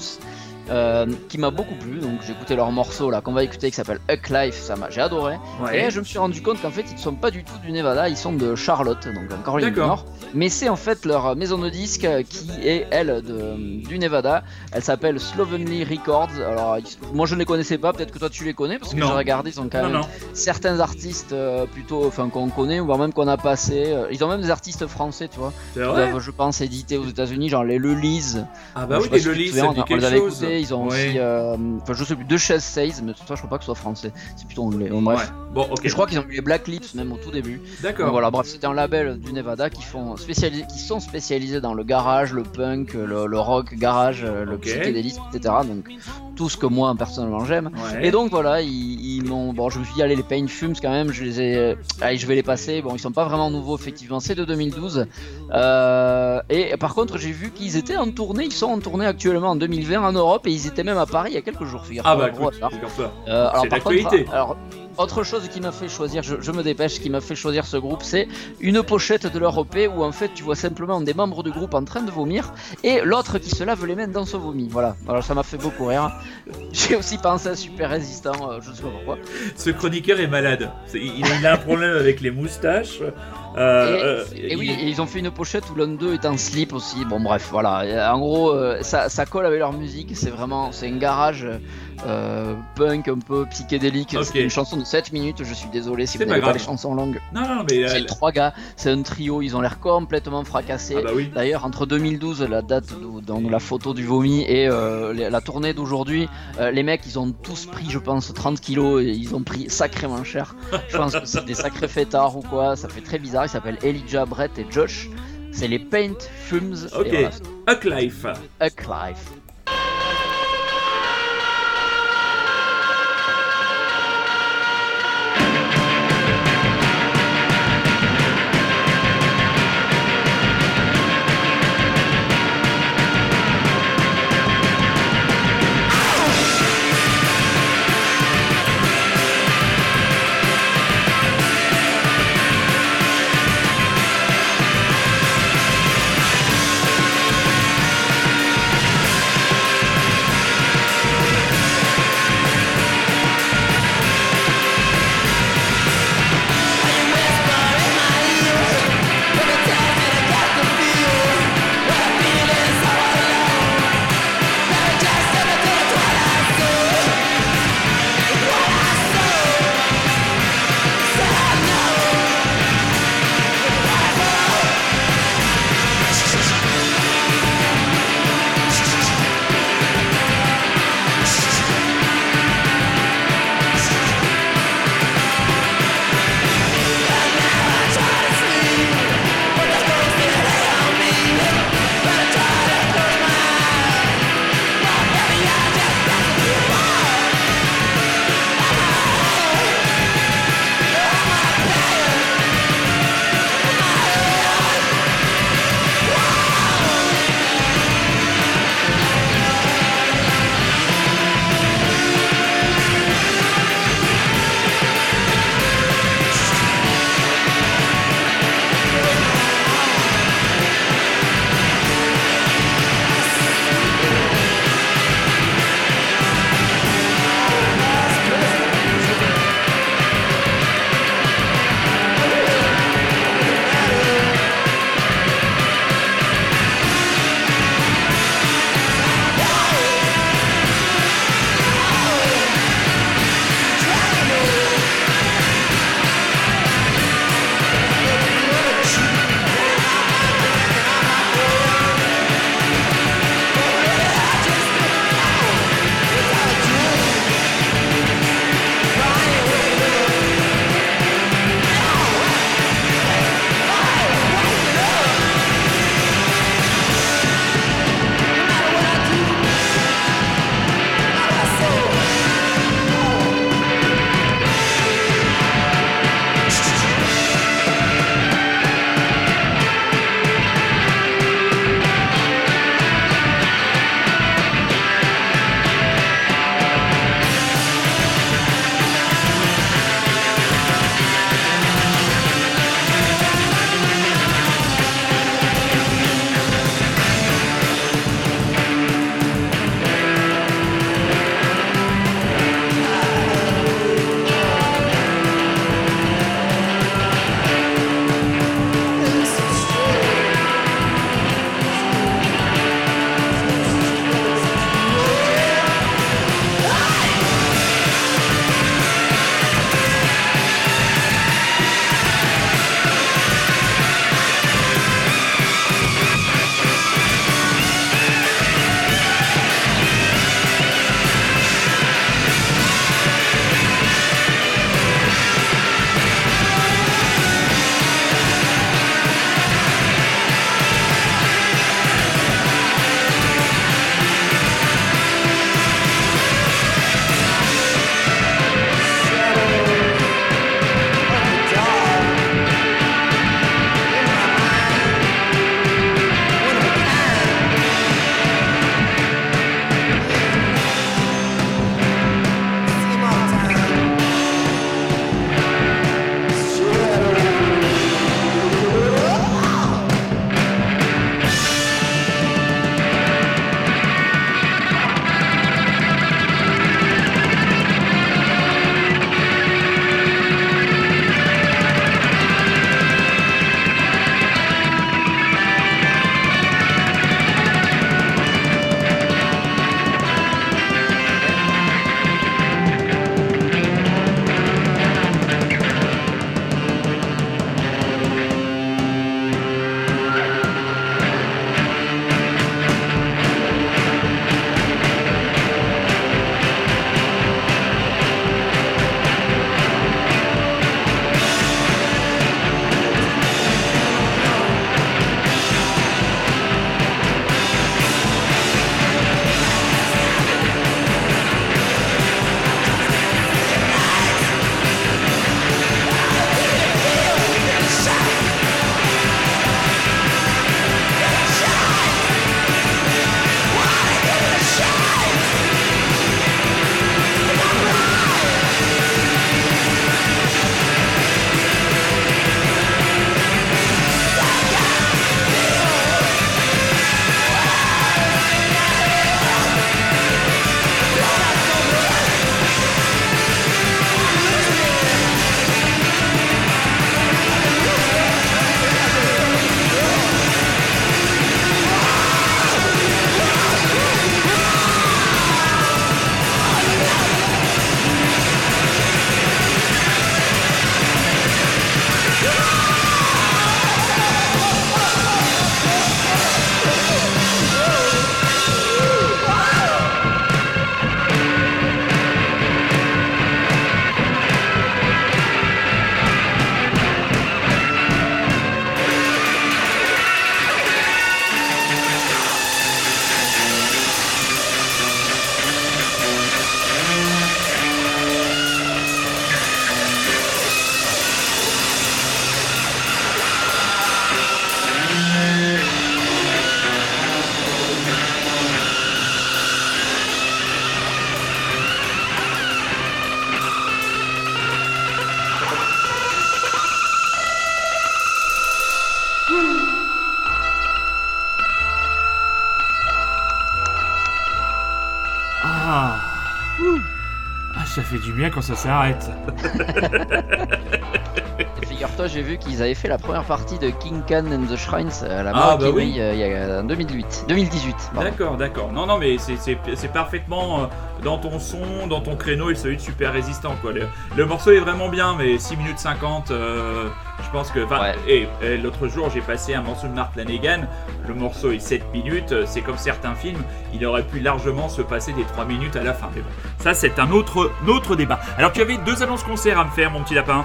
Euh, qui m'a beaucoup plu, donc j'ai écouté leur morceau là qu'on va écouter qui s'appelle Huck Life, ça m'a, j'ai adoré. Ouais. Et je me suis rendu compte qu'en fait ils ne sont pas du tout du Nevada, ils sont de Charlotte, donc en Caroline du. Nord. Mais c'est en fait leur maison de disques euh, qui est elle de, du Nevada. Elle s'appelle Slovenly Records. Alors moi je ne les connaissais pas, peut-être que toi tu les connais parce que j'ai regardé, ils ont quand Non, même non. certains artistes euh, plutôt, enfin qu'on connaît, voire même qu'on a passé. ils ont même des artistes français, tu vois. Doivent, je pense, éditer aux États-Unis, genre les Lulise. Ah bah oui, les si souviens, ça on, on les avait chose. écoutés. Ils ont Ouais. aussi, euh, enfin je sais plus, deux chaises 16, mais ça je crois pas que ce soit français. C'est plutôt anglais. Bon, bref. Ouais. Bon, ok. Je crois qu'ils ont eu les Black Lips même au tout début. D'accord. voilà, bref, c'était un label du Nevada qui, font spécialisé, qui sont spécialisés dans le garage, le punk, le, le rock garage, le Ok. psychédélisme, etc. Donc tout ce que moi personnellement j'aime. Ouais. Et donc voilà, ils, ils m'ont. Bon, je me suis dit, allez, les Pain Fumes quand même, je les ai. Allez, je vais les passer. Bon, ils sont pas vraiment nouveaux, effectivement, c'est de 2012. Euh, et par contre, j'ai vu qu'ils étaient en tournée, ils sont en tournée actuellement en 2020 en Europe et ils étaient même à Paris il y a quelques jours, figure Ah bah écoute, figure-toi. Euh, alors, par contre, alors, autre chose qui m'a fait choisir, je, me dépêche, qui m'a fait choisir ce groupe, c'est une pochette de leur EP où en fait tu vois simplement des membres du groupe en train de vomir et l'autre qui se lave les mains dans son vomi. Voilà, alors ça m'a fait beaucoup rire. J'ai aussi pensé à Super Résistant, euh, je sais pas pourquoi. Ce chroniqueur est malade. Il a un problème avec les moustaches. Euh, et, euh, et oui, il- et ils ont fait une pochette où l'un d'eux est en slip aussi. Bon, bref, voilà. En gros, euh, ça, ça colle avec leur musique. C'est vraiment, c'est un garage euh, punk un peu psychédélique. C'est une chanson de 7 minutes. Je suis désolé si vous n'avez pas les chansons longues. Non, non, mais. C'est trois gars, c'est un trio. Ils ont l'air complètement fracassés. Ah bah oui. D'ailleurs, entre 2012, la date dans la photo du vomi, et la tournée d'aujourd'hui, les mecs, ils ont tous pris, je pense, 30 kilos et ils ont pris sacrément cher. Je pense que c'est des sacrés fêtards ou quoi. Ça fait très bizarre. Ils s'appellent Elijah, Brett et Josh. C'est les Paint Fumes. Ok. Et voilà, fait du bien quand ça s'arrête. Et <laughs> Figure-toi, j'ai vu qu'ils avaient fait la première partie de King Khan and the Shrines à la Ah, bah oui. euh, il y a en 2008. 2018. pardon. D'accord, d'accord. Non, non, mais c'est- c'est c'est parfaitement euh, dans ton son, dans ton créneau et celui de super résistant, quoi. Le, le morceau est vraiment bien, mais 6 minutes 50, euh, je pense que. Ouais. Et, et l'autre jour, j'ai passé un morceau de Mark Lanegan. Le morceau est 7 minutes. euh, C'est comme certains films, il aurait pu largement se passer des 3 minutes à la fin. Mais bon, ça, c'est un autre, autre débat. Alors, tu avais deux annonces concerts à me faire, mon petit lapin.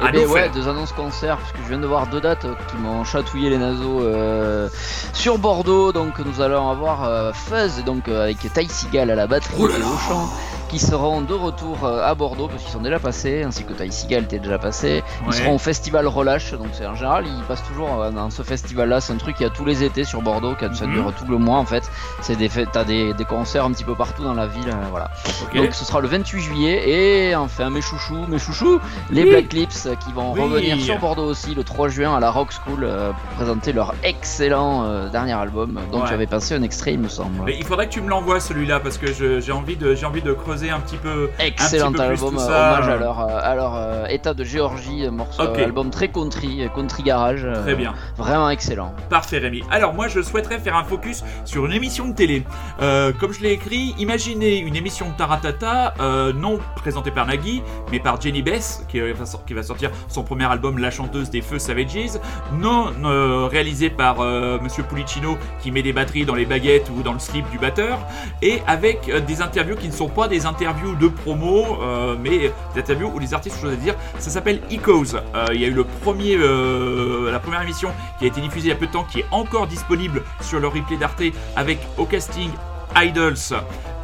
À ben ouais, deux annonces concerts, parce que je viens de voir deux dates euh, qui m'ont chatouillé les naseaux euh, sur Bordeaux. Donc nous allons avoir euh, Fuzz, donc euh, avec Ty Seagal à la batterie Oh et au chant, qui seront de retour euh, à Bordeaux parce qu'ils sont déjà passés, ainsi que Ty Seagal était déjà passé. Ils Ouais. seront au festival Relâche, donc c'est en général ils passent toujours euh, dans ce festival-là. C'est un truc qu'il y a tous les étés sur Bordeaux, qui ça Mhm. dure tout le mois en fait. C'est des t'as des, des concerts un petit peu partout dans la ville, euh, voilà. Donc ce sera le 28 juillet et enfin mes chouchous, mes chouchous, les. Black Lips qui vont Oui. revenir sur Bordeaux aussi le 3 juin à la Rock School euh, pour présenter leur excellent euh, dernier album dont Ouais. tu avais passé un extrait il me semble. Mais il faudrait que tu me l'envoies celui-là parce que je- j'ai envie de j'ai envie de creuser un petit peu Excellent un petit peu plus album, tout euh, ça. hommage à leur, euh, à leur euh, état de Géorgie, morceau, Ok. euh, album très country, country garage, Très bien. vraiment excellent. Parfait Rémi. Alors moi je souhaiterais faire un focus sur une émission de télé. Euh, comme je l'ai écrit, imaginez une émission de Taratata, euh, non présentée par Nagui, mais par Jenny Bess, qui, va sor- qui va sortir son premier album La chanteuse des feux Savages, non euh, réalisé par Monsieur Pulicino qui met des batteries dans les baguettes ou dans le slip du batteur, et avec des interviews qui ne sont pas des interviews de promo, euh, mais des interviews où les artistes ont chose à dire. Ça s'appelle Ecos. Euh, il y a eu le premier, euh, la première émission qui a été diffusée il y a peu de temps, qui est encore disponible sur le replay d'Arte avec au casting Idols,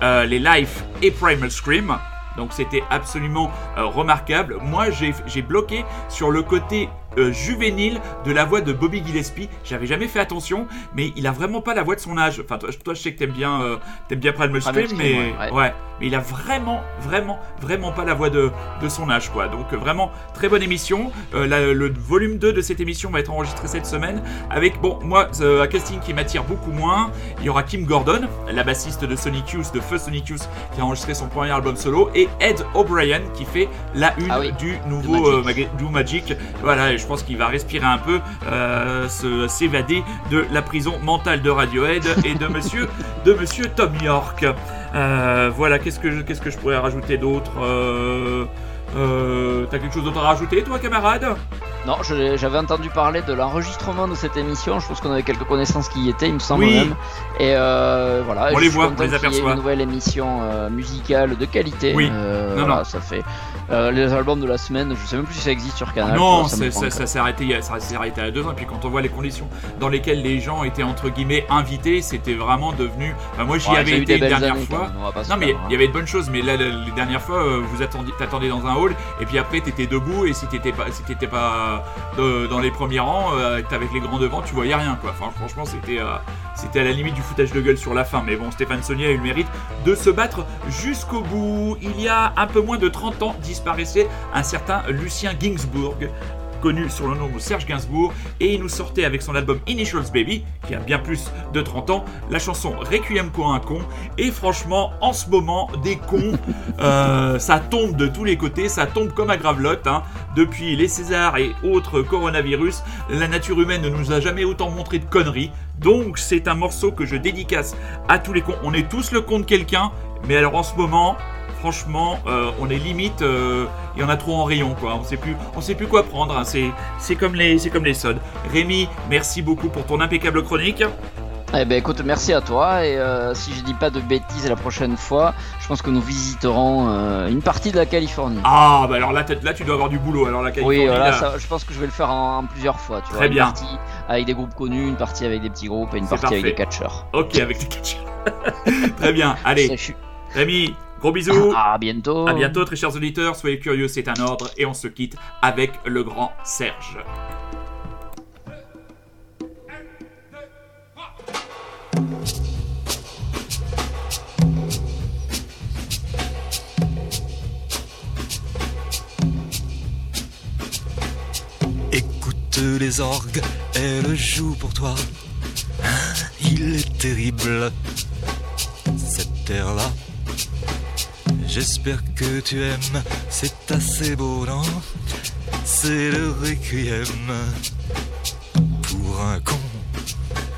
les Life et Primal Scream. Donc c'était absolument remarquable. Moi j'ai bloqué sur le côté euh, juvénile de la voix de Bobby Gillespie. J'avais jamais fait attention, mais il a vraiment pas la voix de son âge. Enfin toi, toi je sais que t'aimes bien euh, t'aimes bien Primal Scream, mais ouais, ouais. ouais. mais il a vraiment vraiment vraiment pas la voix de, de son âge quoi. Donc euh, vraiment très bonne émission. Euh, la- le volume 2 de cette émission va être enregistré cette semaine avec bon moi un casting qui m'attire beaucoup moins. Il y aura Kim Gordon, la bassiste de Sonic Youth, de Feu Sonic Youth, qui a enregistré son premier album solo, et Ed O'Brien qui fait la une Ah oui, du nouveau maga- Do Magic. Voilà, je pense qu'il va respirer un peu, euh, se- s'évader de la prison mentale de Radiohead et de Monsieur <laughs> de Monsieur Tom York. Euh, voilà, qu'est-ce que je, qu'est-ce que je pourrais rajouter d'autre euh, T'as quelque chose d'autre à rajouter, toi, camarade? Non, j'avais entendu parler de l'enregistrement de cette émission. Je pense qu'on avait quelques connaissances qui y étaient, il me semble Oui. même. Et euh, voilà. On je les suis voit, on les aperçoit. Une nouvelle émission euh, musicale de qualité. Oui. Non, voilà, non. ça fait les albums de la semaine. Je sais même plus si ça existe sur Canal. Non, ça ça, ça s'est arrêté, arrêté à deux ans. Et puis quand on voit les conditions dans lesquelles les gens étaient entre guillemets invités, c'était vraiment devenu. Enfin, moi, j'y Ouais, avais été une dernière années, fois. même, Non mais hein. il y avait de bonnes choses, mais là le- les dernières fois vous attendiez, t'attendais dans un et puis après t'étais debout et si t'étais pas, si t'étais pas euh, dans les premiers rangs, euh, avec les grands devant, tu voyais rien quoi. Franchement c'était, euh, c'était à la limite du foutage de gueule sur la fin. Mais bon Stéphane Saunier a eu le mérite de se battre jusqu'au bout. Il y a un peu moins de 30 ans disparaissait un certain Lucien Ginsburg connu sur le nom de Serge Gainsbourg, et il nous sortait avec son album Initials Baby, qui a bien plus de 30 ans, la chanson Requiem pour un con, et franchement, en ce moment, des cons, <laughs> euh, ça tombe de tous les côtés, ça tombe comme à gravelotte, hein. depuis les Césars et autres coronavirus, la nature humaine ne nous a jamais autant montré de conneries, donc c'est un morceau que je dédicace à tous les cons, on est tous le con de quelqu'un, mais alors en ce moment, franchement, euh, on est limite, euh, il y en a trop en rayon, quoi. On sait plus, on sait plus quoi prendre. hein. C'est, c'est comme les, c'est comme les sods. Rémi, merci beaucoup pour ton impeccable chronique. Eh ben écoute, merci à toi. Et euh, si je dis pas de bêtises la prochaine fois, je pense que nous visiterons euh, une partie de la Californie. Ah, bah alors là, là, tu dois avoir du boulot. Alors la Californie, oui, voilà, là- ça, je pense que je vais le faire en, en plusieurs fois. Tu Très vois, bien. Une partie avec des groupes connus, une partie avec des petits groupes et une partie avec des catcheurs. Ok, avec tes catchers. <laughs> Très bien. Allez. Rémi, gros bisous. <laughs> À bientôt. À bientôt, très chers auditeurs. Soyez curieux, c'est un ordre. Et on se quitte avec le grand Serge. Écoute les orgues, elles jouent pour toi. Il est terrible, cet air-là. J'espère que tu aimes, c'est assez beau, non? C'est le requiem pour un con.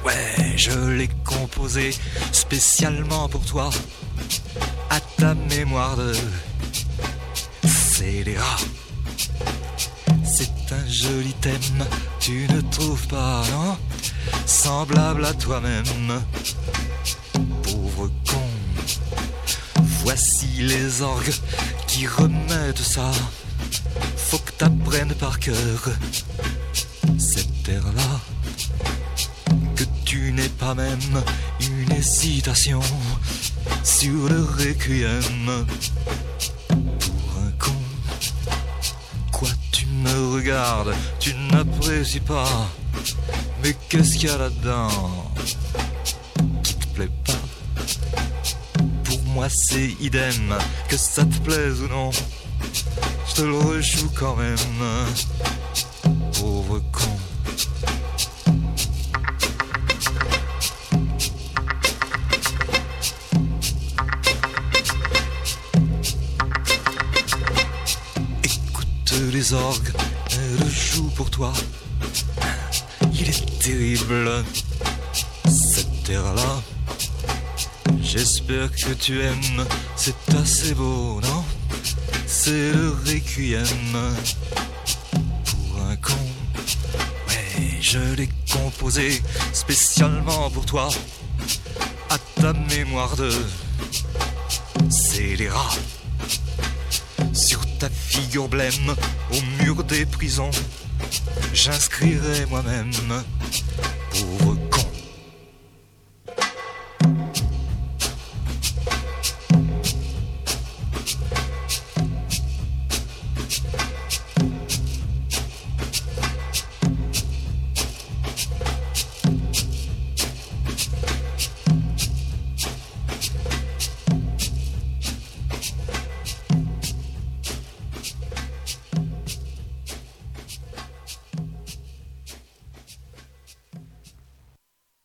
Ouais, je l'ai composé spécialement pour toi, à ta mémoire de scélérat. C'est un joli thème, tu ne trouves pas, non? Semblable à toi-même, pauvre con. Voici les orgues qui remettent ça. Faut que t'apprennes par cœur cette terre-là. Que tu n'aies pas même une hésitation sur le requiem pour un con. Quoi, tu me regardes, tu n'apprécies pas. Mais qu'est-ce qu'il y a là-dedans? C'est idem, que ça te plaise ou non. Je te le rejoue quand même, pauvre con. Écoute les orgues, elles jouent pour toi. Il est terrible, cette terre-là. J'espère que tu aimes, c'est assez beau, non? C'est le requiem pour un con. Ouais, je l'ai composé spécialement pour toi, à ta mémoire de scélérat. Sur ta figure blême, au mur des prisons, j'inscrirai moi-même